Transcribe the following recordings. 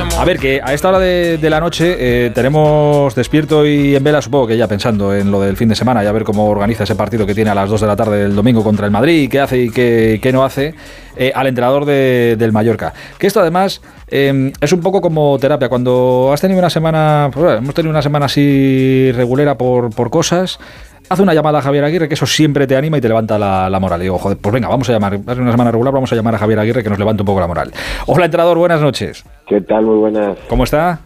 A ver, que a esta hora de, la noche eh, tenemos despierto y en vela, supongo que ya pensando en lo del fin de semana y a ver cómo organiza ese partido que tiene a las 2 de la tarde del domingo contra el Madrid y qué hace y qué, no hace, eh, al entrenador del Mallorca. Que esto además eh, es un poco como terapia. Cuando has tenido una semana, pues, hemos tenido una semana así regulera por cosas, Haz una llamada a Javier Aguirre, que eso siempre te anima y te levanta la, moral. Y digo, joder, pues venga, vamos a llamar. Hace una semana regular, vamos a llamar a Javier Aguirre, que nos levante un poco la moral. Hola, entrenador, buenas noches. ¿Qué tal? Muy buenas. ¿Cómo está?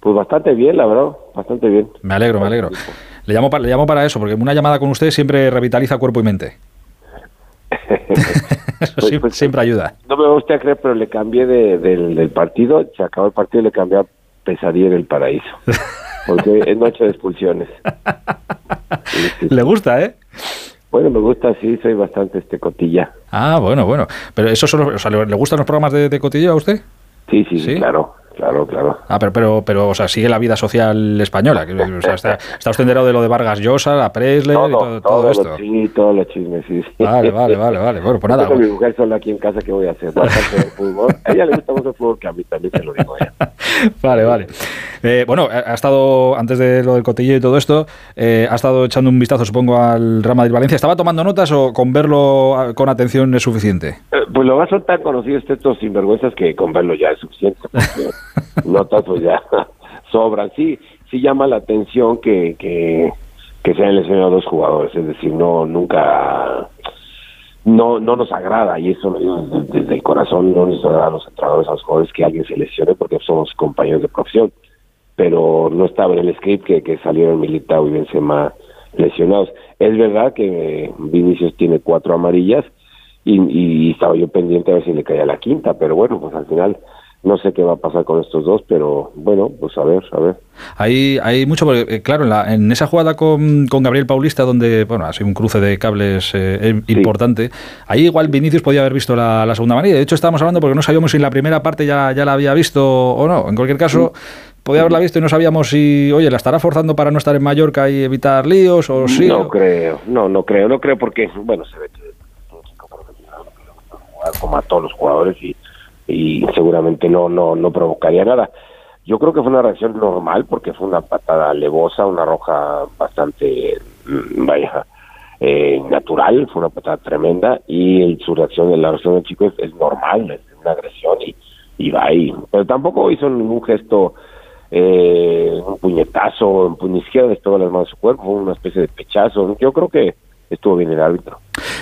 Pues bastante bien, la verdad, bastante bien. Me alegro, me alegro. Le llamo, para, le llamo para eso, porque una llamada con usted siempre revitaliza cuerpo y mente. eso pues, pues, siempre, ayuda. No me gusta creer, pero le cambié del, partido, se acabó el partido y le cambié a Pesadilla del Paraíso. Porque es noche de expulsiones. Le gusta, ¿eh? Bueno, me gusta, sí, soy bastante este cotilla. Ah, bueno, bueno. Pero eso solo, o sea, ¿le, gustan los programas de, de cotilla a usted? Sí, sí, sí, claro. Claro, claro. Ah, pero, pero, pero, o sea, sigue la vida social española. O sea, está, está usted enterado de lo de Vargas Llosa, la Presley y todo, todo, esto. Sí, todos los chismes, sí, Vale, vale, vale, vale. Bueno, pues nada. Con mi mujer sola aquí en casa, ¿qué voy a hacer? fútbol. A ella le gusta mucho el fútbol, que a mí también se lo digo ella. vale, vale. Eh, bueno, ha estado, antes de lo del cotillo y todo esto, eh, ha estado echando un vistazo, supongo, al Real Madrid-Valencia. ¿Estaba tomando notas o con verlo con atención es suficiente? Eh, pues lo va a ser tan conocido estos sinvergüenzas que con verlo ya es suficiente. notas pues ya. Sobran. Sí, sí llama la atención que, que, se hayan lesionado dos jugadores, es decir, no, nunca, no, no nos agrada, y eso desde, desde el corazón, no nos agrada a los entrenadores, a los jugadores que alguien se lesione porque somos compañeros de profesión, pero no estaba en el script que, que salieron Militao y Benzema lesionados. Es verdad que Vinicius tiene cuatro amarillas y, y estaba yo pendiente a ver si le caía la quinta, pero bueno, pues al final no sé qué va a pasar con estos dos, pero bueno, pues a ver, a ver. Hay, hay mucho, porque eh, claro, en, la, en esa jugada con, con, Gabriel Paulista, donde, bueno, ha sido un cruce de cables eh, importante, ahí igual Vinicius podía haber visto la, segunda manilla. De hecho, estábamos hablando porque no sabíamos si en la primera parte ya, ya la había visto o no. En cualquier caso, podía haberla visto y no sabíamos si, oye, la estará forzando para no estar en Mallorca y evitar líos o sí. No creo, no, no creo, no creo porque, bueno, se ve que como a todos los jugadores y y seguramente no, no, no provocaría nada. Yo creo que fue una reacción normal porque fue una patada levosa, una roja bastante, mm, vaya, eh, natural, fue una patada tremenda y su reacción, la reacción del chico es, normal, es una agresión y, y va ahí. Pero tampoco hizo ningún gesto, eh, un puñetazo, un puño izquierdo, estuvo las manos de su cuerpo, una especie de pechazo. Yo creo que estuvo bien el árbitro.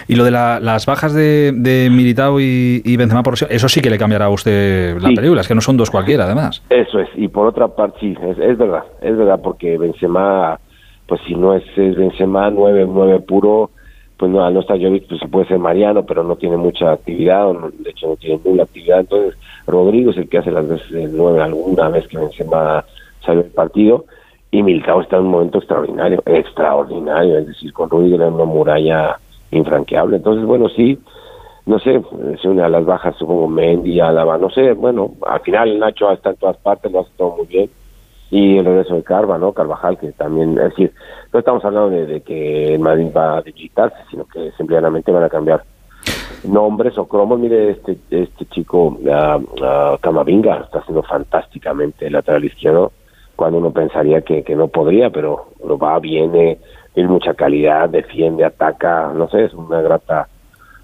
Y lo de las bajas de, de Militao y, y, Benzema, por eso sí que le cambiará a usted la película, es que no son dos cualquiera, además. Eso es, y por otra parte, sí, es, verdad, es verdad, porque Benzema, pues si no es, es Benzema 9, 9 puro, pues no, al no estar Jovic, pues puede ser Mariano, pero no tiene mucha actividad, de hecho no tiene ninguna actividad, entonces Rodrigo es el que hace las veces de 9 alguna vez que Benzema sale del partido, y Militao está en un momento extraordinario, extraordinario, es decir, con Rudiger en una muralla infranqueable. Entonces, bueno, sí, no sé, se une a las bajas, supongo, Mendy, Álava, no sé, bueno, al final Nacho está en todas partes, lo hace todo muy bien. Y el regreso de Carva, ¿no? Carvajal, que también, es decir, no estamos hablando de, que el Madrid va a digitarse, sino que simplemente van a cambiar nombres o cromos. Mire, este este chico, uh, Camavinga, está haciendo fantásticamente el lateral izquierdo, cuando uno pensaría que, que no podría, pero lo va, viene, tiene mucha calidad, defiende, ataca, no sé, es una grata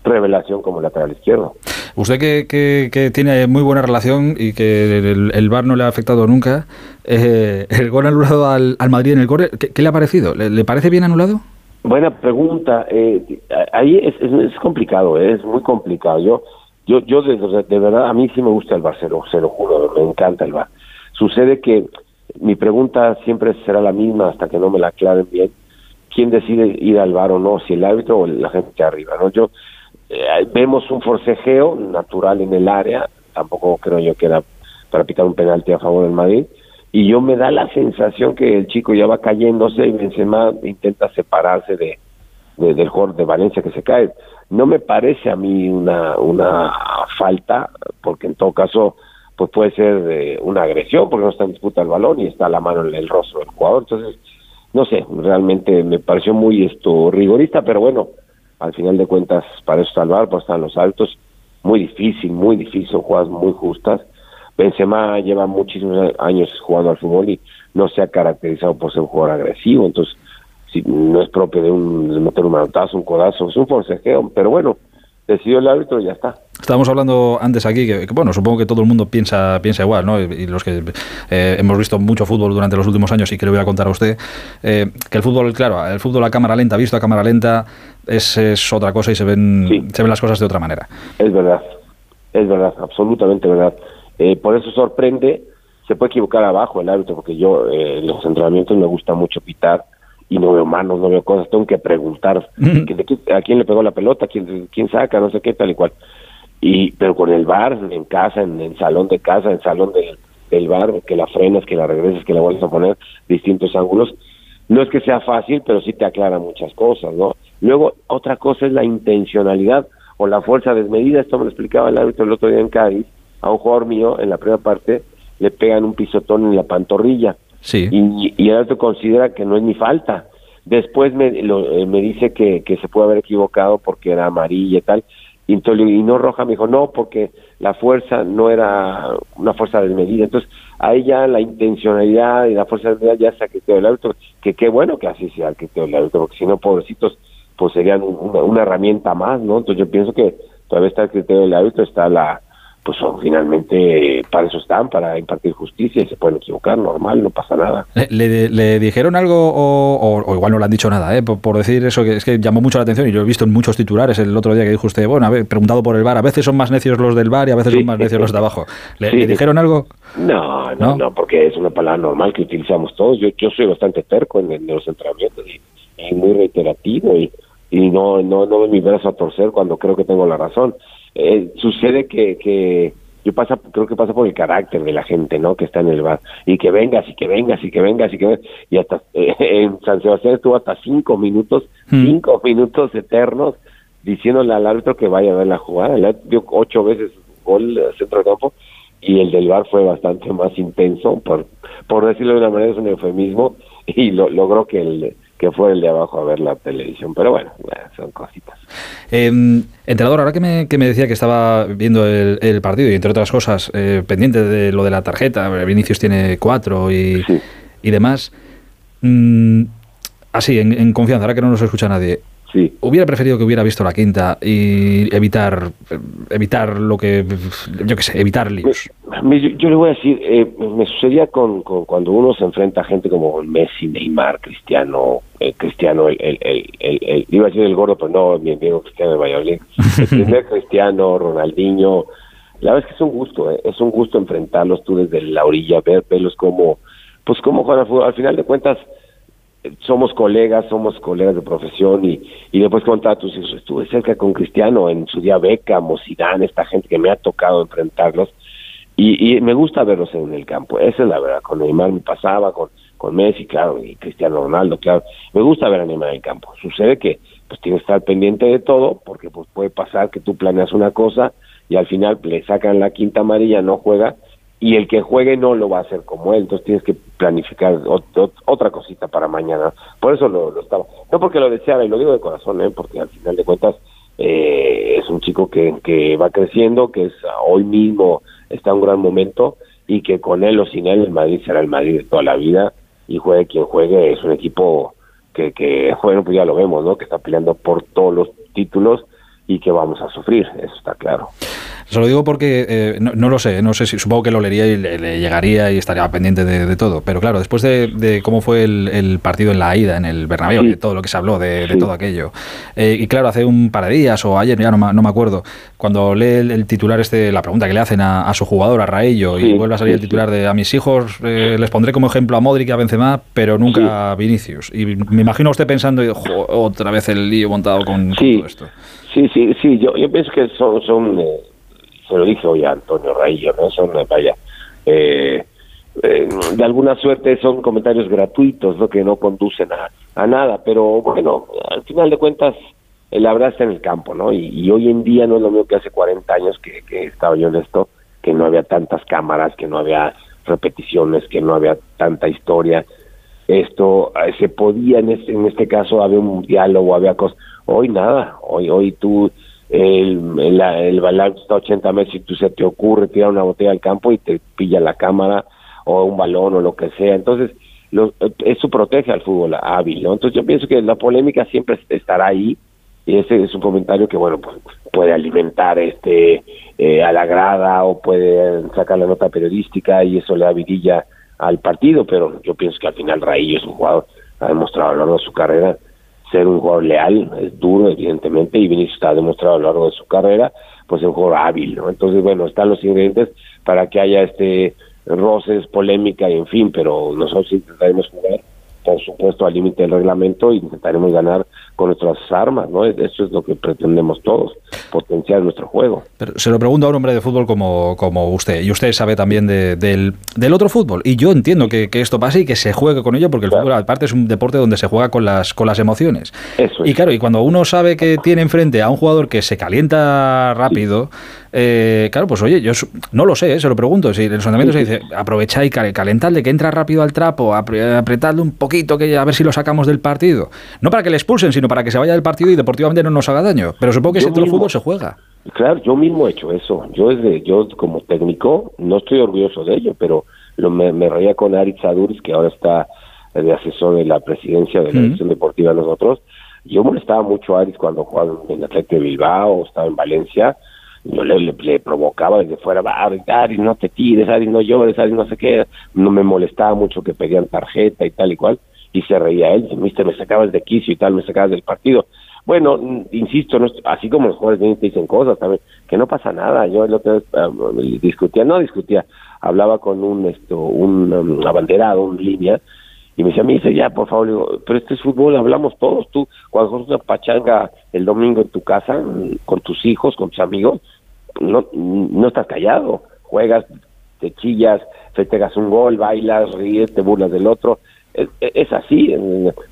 revelación como lateral izquierdo. Usted que, que, tiene muy buena relación y que el, el VAR no le ha afectado nunca, eh, el gol anulado al, al Madrid en el corre, ¿qué, le ha parecido? ¿Le, parece bien anulado? Buena pregunta. Eh, ahí es, es, complicado, eh, es muy complicado. Yo, yo, yo de, de, verdad, a mí sí me gusta el VAR, se lo, se lo juro, me encanta el VAR. Sucede que mi pregunta siempre será la misma hasta que no me la aclaren bien quién decide ir al bar o no, si el árbitro o la gente que arriba, ¿no? Yo eh, vemos un forcejeo natural en el área, tampoco creo yo que era para pitar un penalti a favor del Madrid, y yo me da la sensación que el chico ya va cayéndose y Benzema intenta separarse de, del jugador de Valencia que se cae. No me parece a mí una, falta, porque en todo caso pues puede ser una agresión, porque no está en disputa el balón y está la mano en el rostro del jugador. Entonces, no sé, realmente me pareció muy esto rigorista, pero bueno, al final de cuentas para eso salvar, pues están los altos, muy difícil, muy difícil, son jugadas muy justas, Benzema lleva muchísimos años jugando al fútbol y no se ha caracterizado por ser un jugador agresivo, entonces si no es propio de un meter un manotazo, un codazo, es un forcejeo, pero bueno, decidió el árbitro y ya está. Estábamos hablando antes aquí que, bueno, supongo que todo el mundo piensa piensa igual, ¿no? Y, los que eh, hemos visto mucho fútbol durante los últimos años y que le voy a contar a usted, eh, que el fútbol, claro, el fútbol a cámara lenta, visto a cámara lenta, es, es otra cosa y se ven, se ven las cosas de otra manera. Es verdad, es verdad, absolutamente verdad. Eh, por eso sorprende, se puede equivocar abajo el árbitro, porque yo en los entrenamientos me gusta mucho pitar y no veo manos, no veo cosas, tengo que preguntar a quién le pegó la pelota, quién, quién saca, no sé qué, tal y cual. Y, pero con el bar, en casa, en el salón de casa, en salón del, del bar, que la frenas, que la regresas, que la vuelves a poner, distintos ángulos, no es que sea fácil, pero sí te aclara muchas cosas, ¿no? Luego, otra cosa es la intencionalidad o la fuerza desmedida, esto me lo explicaba el árbitro el otro día en Cádiz, a un jugador mío, en la primera parte, le pegan un pisotón en la pantorrilla Sí. Y, y el otro considera que no es ni falta. Después me, eh, me dice que, que se puede haber equivocado porque era amarilla y tal. Y, y no roja, me dijo, no, porque la fuerza no era una fuerza desmedida. Entonces, ahí ya la intencionalidad y la fuerza desmedida ya se criterio del árbitro, que qué bueno que así sea el criterio del árbitro, porque si no, pobrecitos, pues serían una, una herramienta más, ¿no? Entonces yo pienso que todavía está el criterio del árbitro, está la, pues son finalmente para eso están, para impartir justicia y se pueden equivocar, normal, no pasa nada. ¿Le, le, dijeron algo o, o, igual no le han dicho nada, eh, por, decir eso, que es que llamó mucho la atención y yo he visto en muchos titulares el otro día que dijo usted, bueno, a ver, preguntado por el bar, a veces son más necios los del bar y a veces son más necios los de abajo. ¿Le, dijeron algo? No, no, no, porque es una palabra normal que utilizamos todos. Yo, yo soy bastante terco en, los entrenamientos y, muy reiterativo y, y no, no, no doy mi brazo a torcer cuando creo que tengo la razón eh, sucede que, que yo pasa, creo que pasa por el carácter de la gente, ¿no? Que está en el bar. Y que vengas, y que vengas, y que vengas, y que Y hasta eh, en San Sebastián estuvo hasta cinco minutos, hmm. cinco minutos eternos, diciéndole al árbitro que vaya a ver la jugada. Le dio ocho veces gol centro de campo, y el del bar fue bastante más intenso, por, por decirlo de una manera, es un eufemismo, y lo, logró que el que fue el de abajo a ver la televisión. Pero bueno, son cositas. Eh, entrenador, ahora que me, que me, decía que estaba viendo el, partido y entre otras cosas, eh, pendiente de lo de la tarjeta, Vinicius tiene cuatro y, y demás. Mm, así, en, en, confianza, ahora que no nos escucha nadie. Sí. Hubiera preferido que hubiera visto la quinta y evitar evitar lo que yo qué sé, evitar líos. yo le voy a decir, eh, me sucedía con, cuando uno se enfrenta a gente como Messi, Neymar, Cristiano, eh, Cristiano, el, el, el, el, iba a decir el gordo, pero no, mi amigo Cristiano de Valladolid, el primer Cristiano, Ronaldinho, la verdad es que es un gusto, eh, es un gusto enfrentarlos tú desde la orilla, ver, verlos como, pues como juegan al fútbol, al final de cuentas somos colegas, somos colegas de profesión y, y después contar tus hijos, estuve cerca con Cristiano en su día Beca, Zidane, esta gente que me ha tocado enfrentarlos y, y me gusta verlos en el campo, esa es la verdad, con Neymar me pasaba, con, con Messi, claro, y Cristiano Ronaldo, claro, me gusta ver a Neymar en el campo, sucede que pues tienes que estar pendiente de todo, porque pues puede pasar que tú planeas una cosa y al final le sacan la quinta amarilla, no juega, y el que juegue no lo va a hacer como él, entonces tienes que planificar otra cosita para mañana. Por eso lo, estaba, no porque lo deseara, y lo digo de corazón, ¿eh? porque al final de cuentas eh, es un chico que, que va creciendo, que es hoy mismo está en un gran momento y que con él o sin él el Madrid será el Madrid de toda la vida y juegue quien juegue, es un equipo que, que bueno, pues ya lo vemos, ¿no? que está peleando por todos los títulos y que vamos a sufrir, eso está claro. Se lo digo porque eh, no, lo sé, no sé si supongo que lo leería y le, llegaría y estaría pendiente de, todo. Pero claro, después de, cómo fue el, partido en la ida, en el Bernabéu, de todo lo que se habló de, todo aquello. Eh, y claro, hace un par de días o ayer, ya no, me acuerdo, cuando lee el, titular este, la pregunta que le hacen a, su jugador, a Raello, y vuelve a salir el titular de a mis hijos eh, les pondré como ejemplo a Modric y a Benzema, pero nunca a Vinicius. Y me imagino usted pensando, otra vez el lío montado con, todo esto. Sí, sí, sí, yo, yo pienso que son, son se lo dije hoy a Antonio Raillo, ¿no? Son, vaya, eh, eh, de alguna suerte son comentarios gratuitos, ¿no? Que no conducen a, nada, pero bueno, al final de cuentas, la verdad está en el campo, ¿no? Y, hoy en día no es lo mismo que hace 40 años que, que estaba yo en esto, que no había tantas cámaras, que no había repeticiones, que no había tanta historia. Esto eh, se podía, en este, en este caso, había un diálogo, había cosas. Hoy nada, hoy, hoy tú el, el, el balón está a 80 metros y tú se te ocurre tirar una botella al campo y te pilla la cámara o un balón o lo que sea. Entonces, lo, eso protege al fútbol hábil, ¿no? Entonces yo pienso que la polémica siempre estará ahí y ese es un comentario que, bueno, pues puede alimentar este eh, a la grada o puede sacar la nota periodística y eso le da vidilla al partido, pero yo pienso que al final Raillo es un jugador, ha demostrado a lo largo de su carrera ser un jugador leal, es duro evidentemente, y Vinicius ha demostrado a lo largo de su carrera, pues es un jugador hábil, ¿no? Entonces, bueno, están los ingredientes para que haya este roces, polémica y en fin, pero nosotros intentaremos jugar, por supuesto, al límite del reglamento y intentaremos ganar con nuestras armas, ¿no? Eso es lo que pretendemos todos, potenciar nuestro juego. Pero se lo pregunto a un hombre de fútbol como, como usted, y usted sabe también del, del, otro fútbol, y yo entiendo que, que, esto pase y que se juegue con ello, porque el fútbol aparte es un deporte donde se juega con las, con las emociones. Eso Y claro, y cuando uno sabe que tiene enfrente a un jugador que se calienta rápido, eh, claro, pues oye, yo no lo sé, ¿eh? se lo pregunto. Si en el sondamiento se dice, aprovecha y calentarle, que entra rápido al trapo, apretarle un poquito, que a ver si lo sacamos del partido. No para que le expulsen, sino para que se vaya del partido y deportivamente no nos haga daño. Pero supongo que ese otro fútbol se juega. Claro, yo mismo he hecho eso. Yo desde, yo como técnico no estoy orgulloso de ello, pero lo, me, me reía con Aritz Aduris, que ahora está de asesor de la presidencia de la dirección deportiva de nosotros. Yo molestaba mucho a Aritz cuando jugaba en Atlético de Bilbao, estaba en Valencia, yo le, provocaba desde fuera, Aris, no te tires, Aris, no llores, Aris, no sé qué, no me molestaba mucho que pedían tarjeta y tal y cual, y se reía él, mister, me sacabas de quicio y tal, me sacabas del partido. Bueno, insisto, no, así como los jugadores te dicen cosas también, que no pasa nada, yo el otro vez discutía, no discutía, hablaba con un, esto, un um, abanderado, un línea, y me decía, me dice, ya, por favor, pero este es fútbol, hablamos todos, tú, cuando juegas una pachanga el domingo en tu casa, con tus hijos, con tus amigos, no, no estás callado, juegas, te chillas, festejas un gol, bailas, ríes, te burlas del otro, es, es así,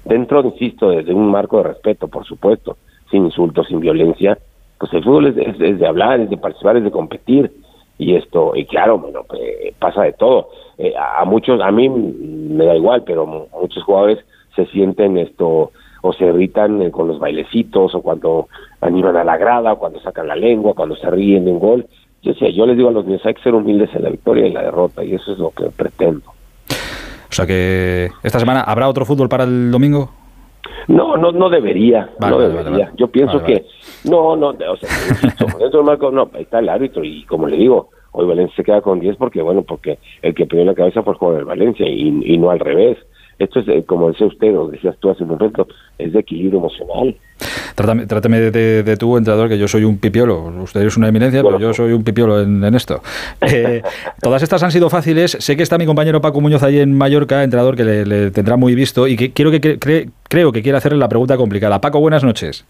dentro, insisto, de, un marco de respeto, por supuesto, sin insultos, sin violencia, pues el fútbol es, es de hablar, es de participar, es de competir, y esto y claro bueno pues, pasa de todo. Eh, a, muchos a mí me da igual pero muchos jugadores se sienten esto o se irritan eh, con los bailecitos o cuando animan a la grada o cuando sacan la lengua cuando se ríen de un gol. Yo sé yo les digo a los niños hay que ser humildes en la victoria y la derrota y eso es lo que pretendo. O sea que esta semana habrá otro fútbol para el domingo no, no, no debería, no debería. Yo pienso que, no, no, o sea, insisto, dentro del marco, no, está el árbitro y como le digo, hoy Valencia se queda con 10 porque, bueno, porque el que perdió la cabeza fue el jugador del Valencia y, y no al revés. Esto es, eh, como decía usted, o decías tú hace un momento, es de equilibrio emocional. Trátame, trátame de, de, tú, entrenador, que yo soy un pipiolo. Usted es una eminencia, pero yo soy un pipiolo en, en esto. Eh, todas estas han sido fáciles. Sé que está mi compañero Paco Muñoz ahí en Mallorca, entrenador, que le, le tendrá muy visto y que quiero que cre, creo que quiere hacerle la pregunta complicada. Paco, buenas noches.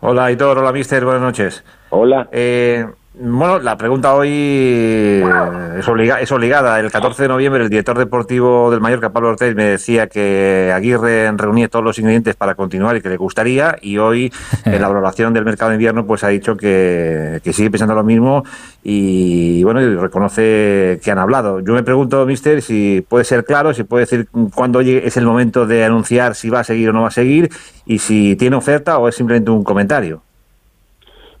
Hola, Hitor. Hola, mister. Buenas noches. Hola. Eh, bueno, la pregunta hoy es, obliga es, obligada. El 14 de noviembre, el director deportivo del Mallorca, Pablo Ortiz, me decía que Aguirre reunía todos los ingredientes para continuar y que le gustaría. Y hoy, en la valoración del mercado de invierno, pues ha dicho que, que sigue pensando lo mismo y, bueno, y reconoce que han hablado. Yo me pregunto, mister, si puede ser claro, si puede decir cuándo es el momento de anunciar si va a seguir o no va a seguir y si tiene oferta o es simplemente un comentario.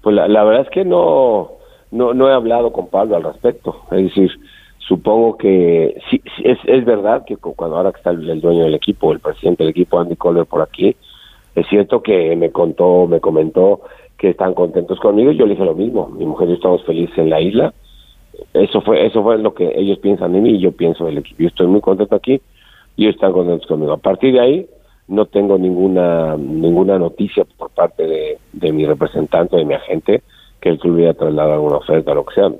Pues la, la verdad es que no no, no he hablado con Pablo al respecto. Es decir, supongo que sí, es, es verdad que cuando ahora que está el, dueño del equipo, el presidente del equipo, Andy Colbert, por aquí, es cierto que me contó, me comentó que están contentos conmigo. Yo le dije lo mismo. Mi mujer y yo estamos felices en la isla. Eso fue, eso fue lo que ellos piensan de mí y yo pienso del equipo. Yo estoy muy contento aquí y ellos están contentos conmigo. A partir de ahí, no tengo ninguna ninguna noticia por parte de, de mi representante, de mi agente, que el club hubiera trasladado alguna oferta, lo que sea.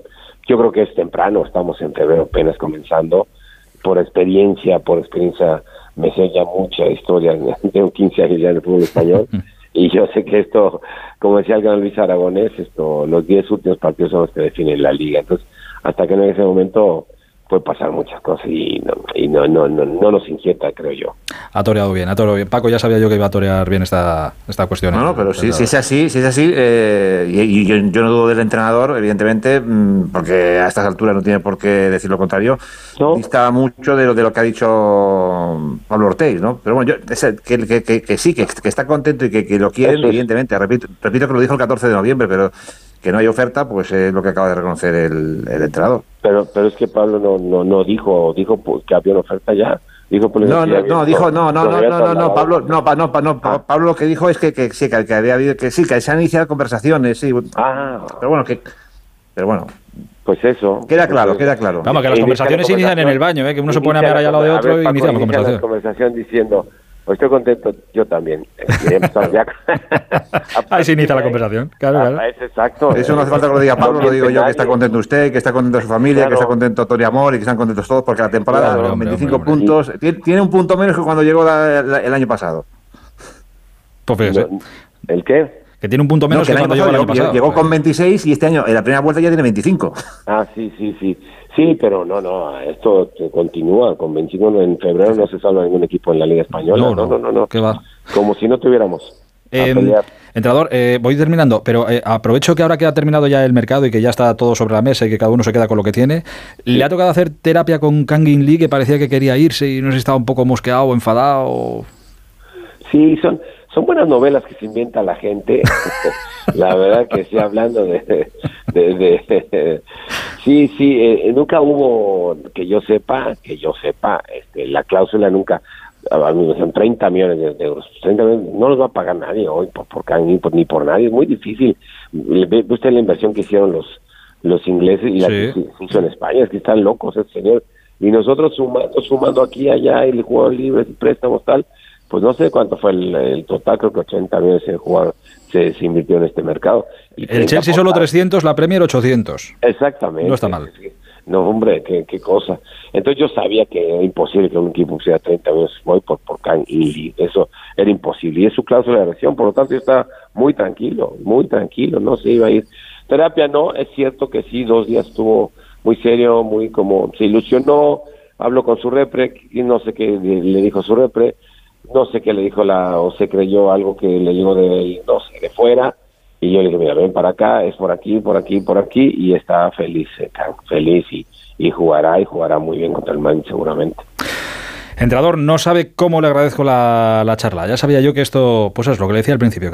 Yo creo que es temprano, estamos en febrero apenas comenzando. Por experiencia, por experiencia, me sé ya mucha historia, tengo 15 años ya en el fútbol español, y yo sé que esto, como decía el gran Luis Aragonés, esto, los 10 últimos partidos son los que definen la liga. Entonces, hasta que no en ese momento, puede pasar muchas cosas y no, y no, no, no, no nos inquieta, creo yo. Ha toreado bien, ha toreado bien. Paco, ya sabía yo que iba a torear bien esta, esta cuestión. No, no, pero si, si es así, si es así, eh, y, yo, yo, no dudo del entrenador, evidentemente, mm, porque a estas alturas no tiene por qué decir lo contrario, ¿No? dista mucho de lo, de lo que ha dicho Pablo Ortiz, ¿no? Pero bueno, yo, que, que, que, que, sí, que, está contento y que, lo quieren, evidentemente. Repito, repito que lo dijo el 14 de noviembre, pero que no hay oferta, pues es lo que acaba de reconocer el, el entrenador. Pero, pero es que Pablo no, no, no dijo, dijo que había una oferta ya. Dijo no, no, no, dijo, no, no, no, no, no, Pablo, no, no, no, ah. Pablo lo que dijo es que, que sí, que, había habido, que sí, que se han iniciado conversaciones, sí. Ah. Pero bueno, que, pero bueno. Pues eso. Queda claro, queda claro. Vamos, que las conversaciones se inician en el baño, ¿eh? que uno se pone a mirar allá al lado de otro y inicia la conversación. la conversación diciendo, pues estoy contento, yo también. Ahí se inicia la conversación. Claro, claro. Es exacto. Eso no hace falta que lo diga Pablo, lo digo yo, que está contento usted, que está contento su familia, que está contento Tony Amor y que están contentos todos, porque la temporada, claro, 25 puntos, tiene un punto menos que cuando llegó la, la, el año pasado. Pues fíjese. ¿El qué? Que tiene un punto menos no, que, que cuando llegó el año pasado. Llegó con 26 y este año, en la primera vuelta ya tiene 25. Ah, sí, sí, sí. Sí, pero no, no, esto continúa. Con 21 en febrero no se salva ningún equipo en la Liga Española. No, no, no. no, ¿Qué va? Como si no tuviéramos. Eh, entrenador, eh, voy terminando, pero eh, aprovecho que ahora que ha terminado ya el mercado y que ya está todo sobre la mesa y que cada uno se queda con lo que tiene, ¿le ha tocado hacer terapia con Kangin Lee que parecía que quería irse y no sé si estaba un poco mosqueado o enfadado? Sí, son, son buenas novelas que se inventa la gente. la verdad que sí, hablando de, de, sí, sí, eh, nunca hubo, que yo sepa, que yo sepa, este, la cláusula nunca, son 30 millones de euros, 30 millones, no los va a pagar nadie hoy por, por ni, por, ni por nadie, es muy difícil. Ve usted la inversión que hicieron los los ingleses y la que hizo en España, es que están locos, el señor. Y nosotros sumando, sumando aquí, allá, el jugador libre, préstamos, tal, pues no sé cuánto fue el, total, creo que 80 millones el jugador se, invirtió en este mercado. el Chelsea solo 300, la Premier 800. Exactamente. No está mal. No, hombre, qué, qué, cosa. Entonces yo sabía que era imposible que un equipo pusiera 30 millones voy por, por Can y eso era imposible. Y es su cláusula de reacción, por lo tanto yo estaba muy tranquilo, muy tranquilo, no se iba a ir. Terapia no, es cierto que sí, dos días estuvo muy serio, muy como, se ilusionó, habló con su repre, y no sé qué le dijo su repre, no sé qué le dijo la, o se creyó algo que le llegó de, no sé, de fuera, y yo le dije, mira, ven para acá, es por aquí, por aquí, por aquí, y está feliz, eh, feliz, y, y jugará, y jugará muy bien contra el Man seguramente. Entrador, no sabe cómo le agradezco la, la charla. Ya sabía yo que esto, pues es lo que le decía al principio.